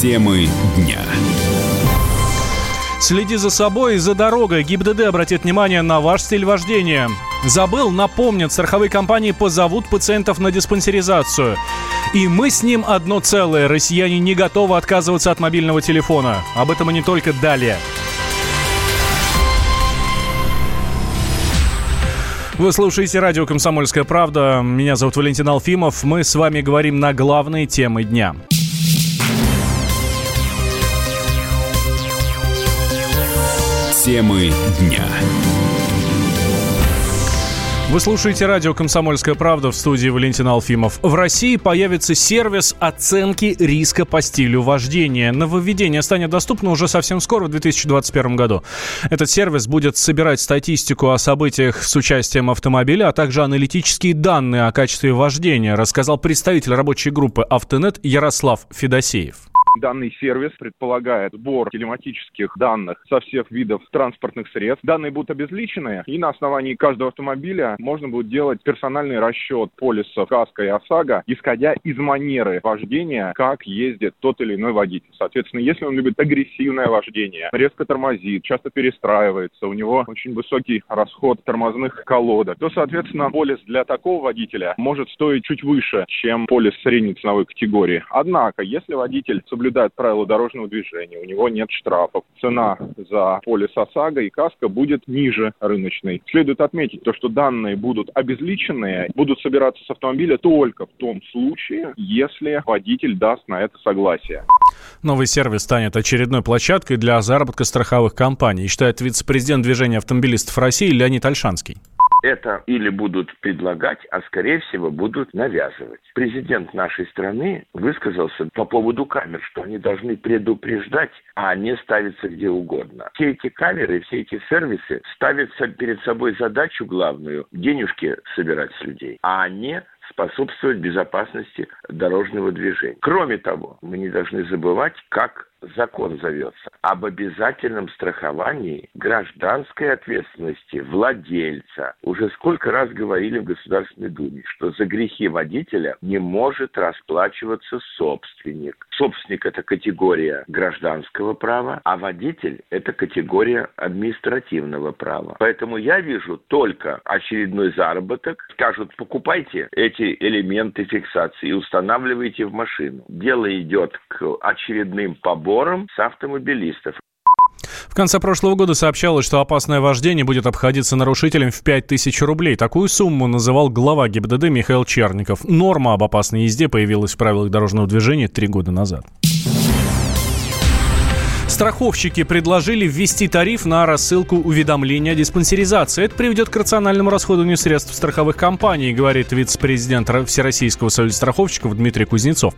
Темы дня. Следи за собой и за дорогой. ГИБДД обратит внимание на ваш стиль вождения. Забыл, напомнят, страховые компании позовут пациентов на диспансеризацию. И мы с ним одно целое. Россияне не готовы отказываться от мобильного телефона. Об этом и не только далее. Вы слушаете радио «Комсомольская правда». Меня зовут Валентин Алфимов. Мы с вами говорим на главные темы дня. Темы дня. Вы слушаете радио «Комсомольская правда» в студии Валентина Алфимов. В России появится сервис оценки риска по стилю вождения. Нововведение станет доступно уже совсем скоро, в 2021 году. Этот сервис будет собирать статистику о событиях с участием автомобиля, а также аналитические данные о качестве вождения, рассказал представитель рабочей группы «Автонет» Ярослав Федосеев. Данный сервис предполагает сбор телематических данных со всех видов транспортных средств. Данные будут обезличены, и на основании каждого автомобиля можно будет делать персональный расчет полисов КАСКО и ОСАГО, исходя из манеры вождения, как ездит тот или иной водитель. Соответственно, если он любит агрессивное вождение, резко тормозит, часто перестраивается, у него очень высокий расход тормозных колодок, то, соответственно, полис для такого водителя может стоить чуть выше, чем полис средней ценовой категории. Однако, если водитель соблюдает правила дорожного движения, у него нет штрафов. Цена за полис ОСАГО и КАСКО будет ниже рыночной. Следует отметить то, что данные будут обезличенные, будут собираться с автомобиля только в том случае, если водитель даст на это согласие. Новый сервис станет очередной площадкой для заработка страховых компаний, считает вице-президент движения автомобилистов России Леонид Альшанский это или будут предлагать, а скорее всего будут навязывать. Президент нашей страны высказался по поводу камер, что они должны предупреждать, а не ставиться где угодно. Все эти камеры, все эти сервисы ставят перед собой задачу главную – денежки собирать с людей, а не способствовать безопасности дорожного движения. Кроме того, мы не должны забывать, как закон зовется, об обязательном страховании гражданской ответственности владельца. Уже сколько раз говорили в Государственной Думе, что за грехи водителя не может расплачиваться собственник. Собственник – это категория гражданского права, а водитель – это категория административного права. Поэтому я вижу только очередной заработок. Скажут, покупайте эти элементы фиксации и устанавливайте в машину. Дело идет к очередным поборам сбором с автомобилистов. В конце прошлого года сообщалось, что опасное вождение будет обходиться нарушителям в 5000 рублей. Такую сумму называл глава ГИБДД Михаил Черников. Норма об опасной езде появилась в правилах дорожного движения три года назад. Страховщики предложили ввести тариф на рассылку уведомления о диспансеризации. Это приведет к рациональному расходованию средств страховых компаний, говорит вице-президент Всероссийского союза страховщиков Дмитрий Кузнецов.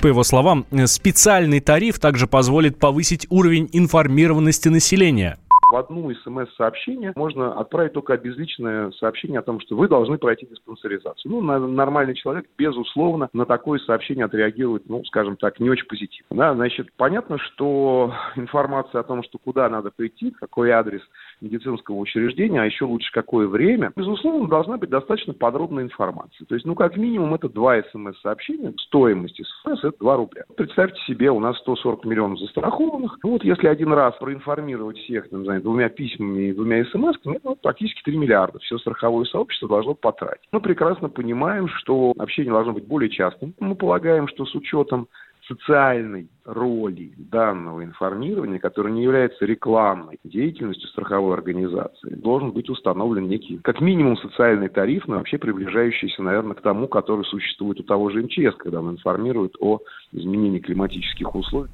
По его словам, специальный тариф также позволит повысить уровень информированности населения в одну смс-сообщение можно отправить только обезличенное сообщение о том, что вы должны пройти диспансеризацию. Ну, нормальный человек, безусловно, на такое сообщение отреагирует, ну, скажем так, не очень позитивно. Да, значит, понятно, что информация о том, что куда надо прийти, какой адрес медицинского учреждения, а еще лучше какое время, безусловно, должна быть достаточно подробная информация. То есть, ну, как минимум, это два смс-сообщения, стоимость смс это 2 рубля. Представьте себе, у нас 140 миллионов застрахованных. Ну, вот если один раз проинформировать всех, там, знаю, двумя письмами и двумя смс-ками, вот, практически 3 миллиарда. Все страховое сообщество должно потратить. Мы прекрасно понимаем, что общение должно быть более частым. Мы полагаем, что с учетом социальной роли данного информирования, которое не является рекламной деятельностью страховой организации, должен быть установлен некий, как минимум, социальный тариф, но вообще приближающийся, наверное, к тому, который существует у того же МЧС, когда он информирует о изменении климатических условий.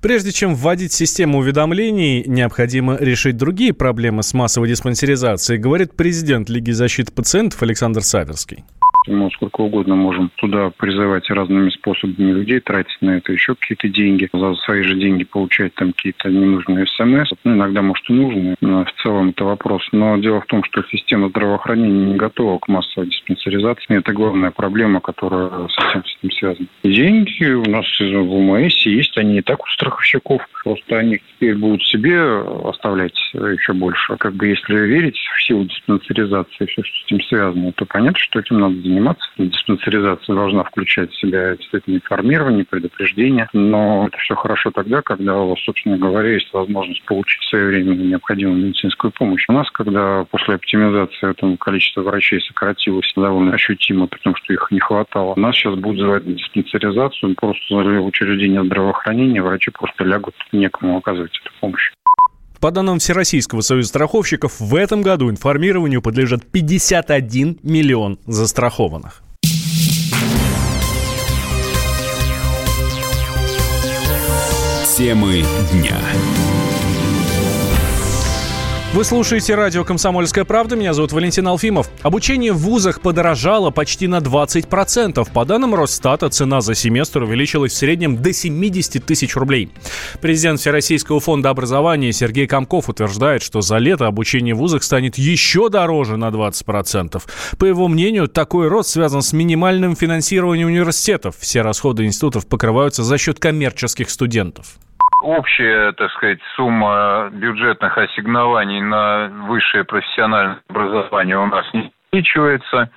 Прежде чем вводить систему уведомлений, необходимо решить другие проблемы с массовой диспансеризацией, говорит президент Лиги защиты пациентов Александр Саверский мы сколько угодно можем туда призывать разными способами людей, тратить на это еще какие-то деньги, за свои же деньги получать там какие-то ненужные смс. Ну, иногда, может, и нужные, но в целом это вопрос. Но дело в том, что система здравоохранения не готова к массовой диспансеризации. Это главная проблема, которая совсем с этим связана. Деньги у нас в УМС есть, они и так у страховщиков. Просто они теперь будут себе оставлять еще больше. Как бы если верить в силу диспансеризации, все, что с этим связано, то понятно, что этим надо заниматься. Диспансеризация должна включать в себя действительно информирование, предупреждение, но это все хорошо тогда, когда у вас, собственно говоря, есть возможность получить своевременно необходимую медицинскую помощь. У нас, когда после оптимизации этого количество врачей сократилось довольно ощутимо, потому что их не хватало, нас сейчас будут звать на диспансеризацию, просто учреждения здравоохранения, врачи просто лягут, некому оказывать эту помощь. По данным Всероссийского союза страховщиков, в этом году информированию подлежат 51 миллион застрахованных. Темы дня. Вы слушаете радио «Комсомольская правда». Меня зовут Валентин Алфимов. Обучение в вузах подорожало почти на 20%. По данным Росстата, цена за семестр увеличилась в среднем до 70 тысяч рублей. Президент Всероссийского фонда образования Сергей Комков утверждает, что за лето обучение в вузах станет еще дороже на 20%. По его мнению, такой рост связан с минимальным финансированием университетов. Все расходы институтов покрываются за счет коммерческих студентов общая, так сказать, сумма бюджетных ассигнований на высшее профессиональное образование у нас не увеличивается.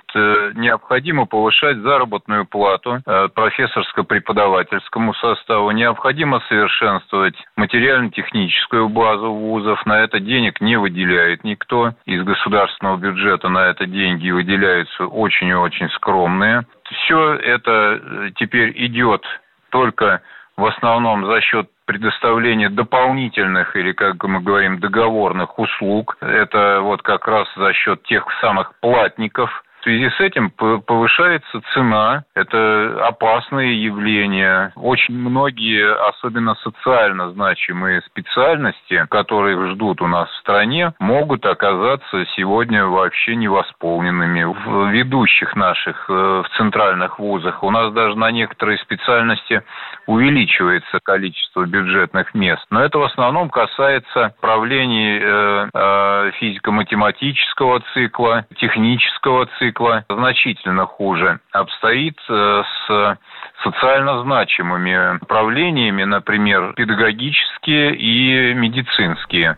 Необходимо повышать заработную плату э, профессорско-преподавательскому составу. Необходимо совершенствовать материально-техническую базу вузов. На это денег не выделяет никто. Из государственного бюджета на это деньги выделяются очень и очень скромные. Все это э, теперь идет только в основном за счет предоставления дополнительных или, как мы говорим, договорных услуг. Это вот как раз за счет тех самых платников, в связи с этим повышается цена. Это опасное явление. Очень многие, особенно социально значимые специальности, которые ждут у нас в стране, могут оказаться сегодня вообще невосполненными. В ведущих наших, э, в центральных вузах у нас даже на некоторые специальности увеличивается количество бюджетных мест. Но это в основном касается правлений э, э, физико-математического цикла, технического цикла, цикла значительно хуже обстоит э, с социально значимыми направлениями, например, педагогические и медицинские.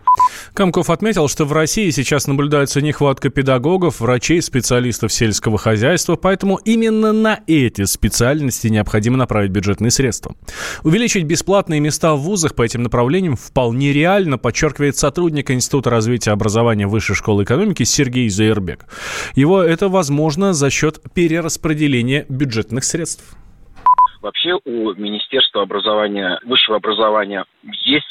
Комков отметил, что в России сейчас наблюдается нехватка педагогов, врачей, специалистов сельского хозяйства, поэтому именно на эти специальности необходимо направить бюджетные средства. Увеличить бесплатные места в вузах по этим направлениям вполне реально, подчеркивает сотрудник Института развития образования Высшей школы экономики Сергей Заербек. Его это возможно за счет перераспределения бюджетных средств. Вообще у Министерства образования, высшего образования есть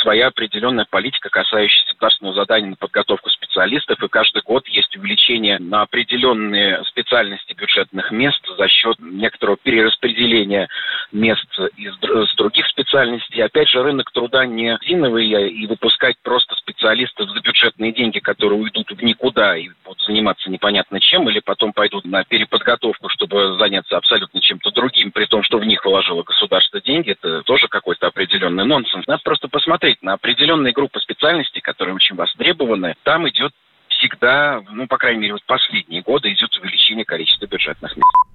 своя определенная политика, касающаяся государственного задания на подготовку специалистов, и каждый год есть увеличение на определенные специальности бюджетных мест за счет некоторого перераспределения мест из с других специальностей. Опять же, рынок труда не резиновый, и выпускать просто специалистов за бюджетные деньги, которые уйдут в никуда и заниматься непонятно чем, или потом пойдут на переподготовку, чтобы заняться абсолютно чем-то другим, при том, что в них вложило государство деньги, это тоже какой-то определенный нонсенс. Надо просто посмотреть на определенные группы специальностей, которые очень востребованы. Там идет всегда, ну, по крайней мере, вот последние годы идет увеличение количества бюджетных мест.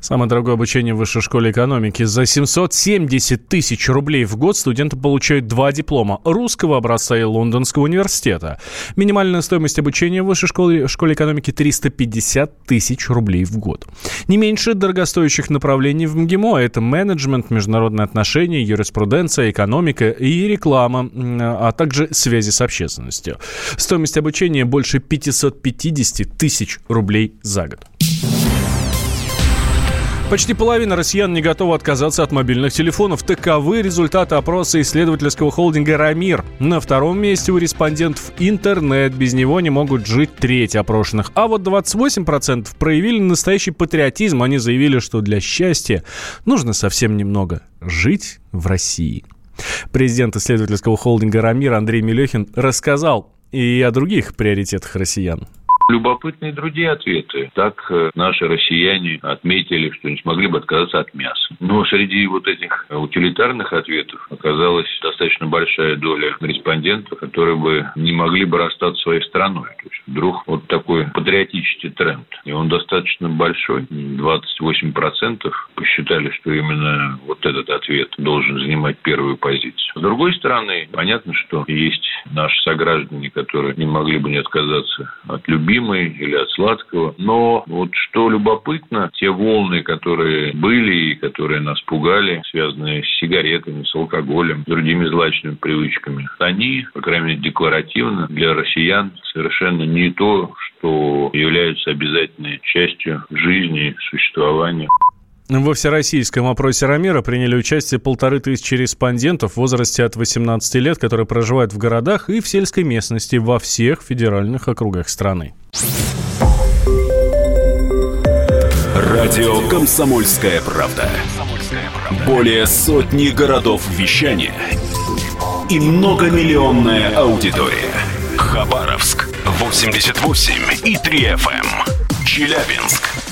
Самое дорогое обучение в высшей школе экономики. За 770 тысяч рублей в год студенты получают два диплома русского образца и Лондонского университета. Минимальная стоимость обучения в высшей школе, школе экономики 350 тысяч рублей в год. Не меньше дорогостоящих направлений в МГИМО. Это менеджмент, международные отношения, юриспруденция, экономика и реклама, а также связи с общественностью. Стоимость обучения больше 550 тысяч рублей за год. Почти половина россиян не готова отказаться от мобильных телефонов. Таковы результаты опроса исследовательского холдинга «Рамир». На втором месте у респондентов интернет. Без него не могут жить треть опрошенных. А вот 28% проявили настоящий патриотизм. Они заявили, что для счастья нужно совсем немного жить в России. Президент исследовательского холдинга «Рамир» Андрей Мелехин рассказал и о других приоритетах россиян. Любопытные другие ответы. Так э, наши россияне отметили, что не смогли бы отказаться от мяса. Но среди вот этих утилитарных ответов оказалась достаточно большая доля респондентов, которые бы не могли бы расстаться своей страной. То есть вдруг вот такой патриотический тренд. И он достаточно большой. 28% посчитали, что именно вот этот ответ должен занимать первую позицию. С другой стороны, понятно, что есть наши сограждане, которые не могли бы не отказаться от любви любимой или от сладкого. Но вот что любопытно, те волны, которые были и которые нас пугали, связанные с сигаретами, с алкоголем, другими злачными привычками, они, по крайней мере, декларативно для россиян совершенно не то, что является обязательной частью жизни, существования. Во всероссийском опросе Рамира приняли участие полторы тысячи респондентов в возрасте от 18 лет, которые проживают в городах и в сельской местности во всех федеральных округах страны. Радио «Комсомольская правда». Более сотни городов вещания и многомиллионная аудитория. Хабаровск 88 и 3 FM. Челябинск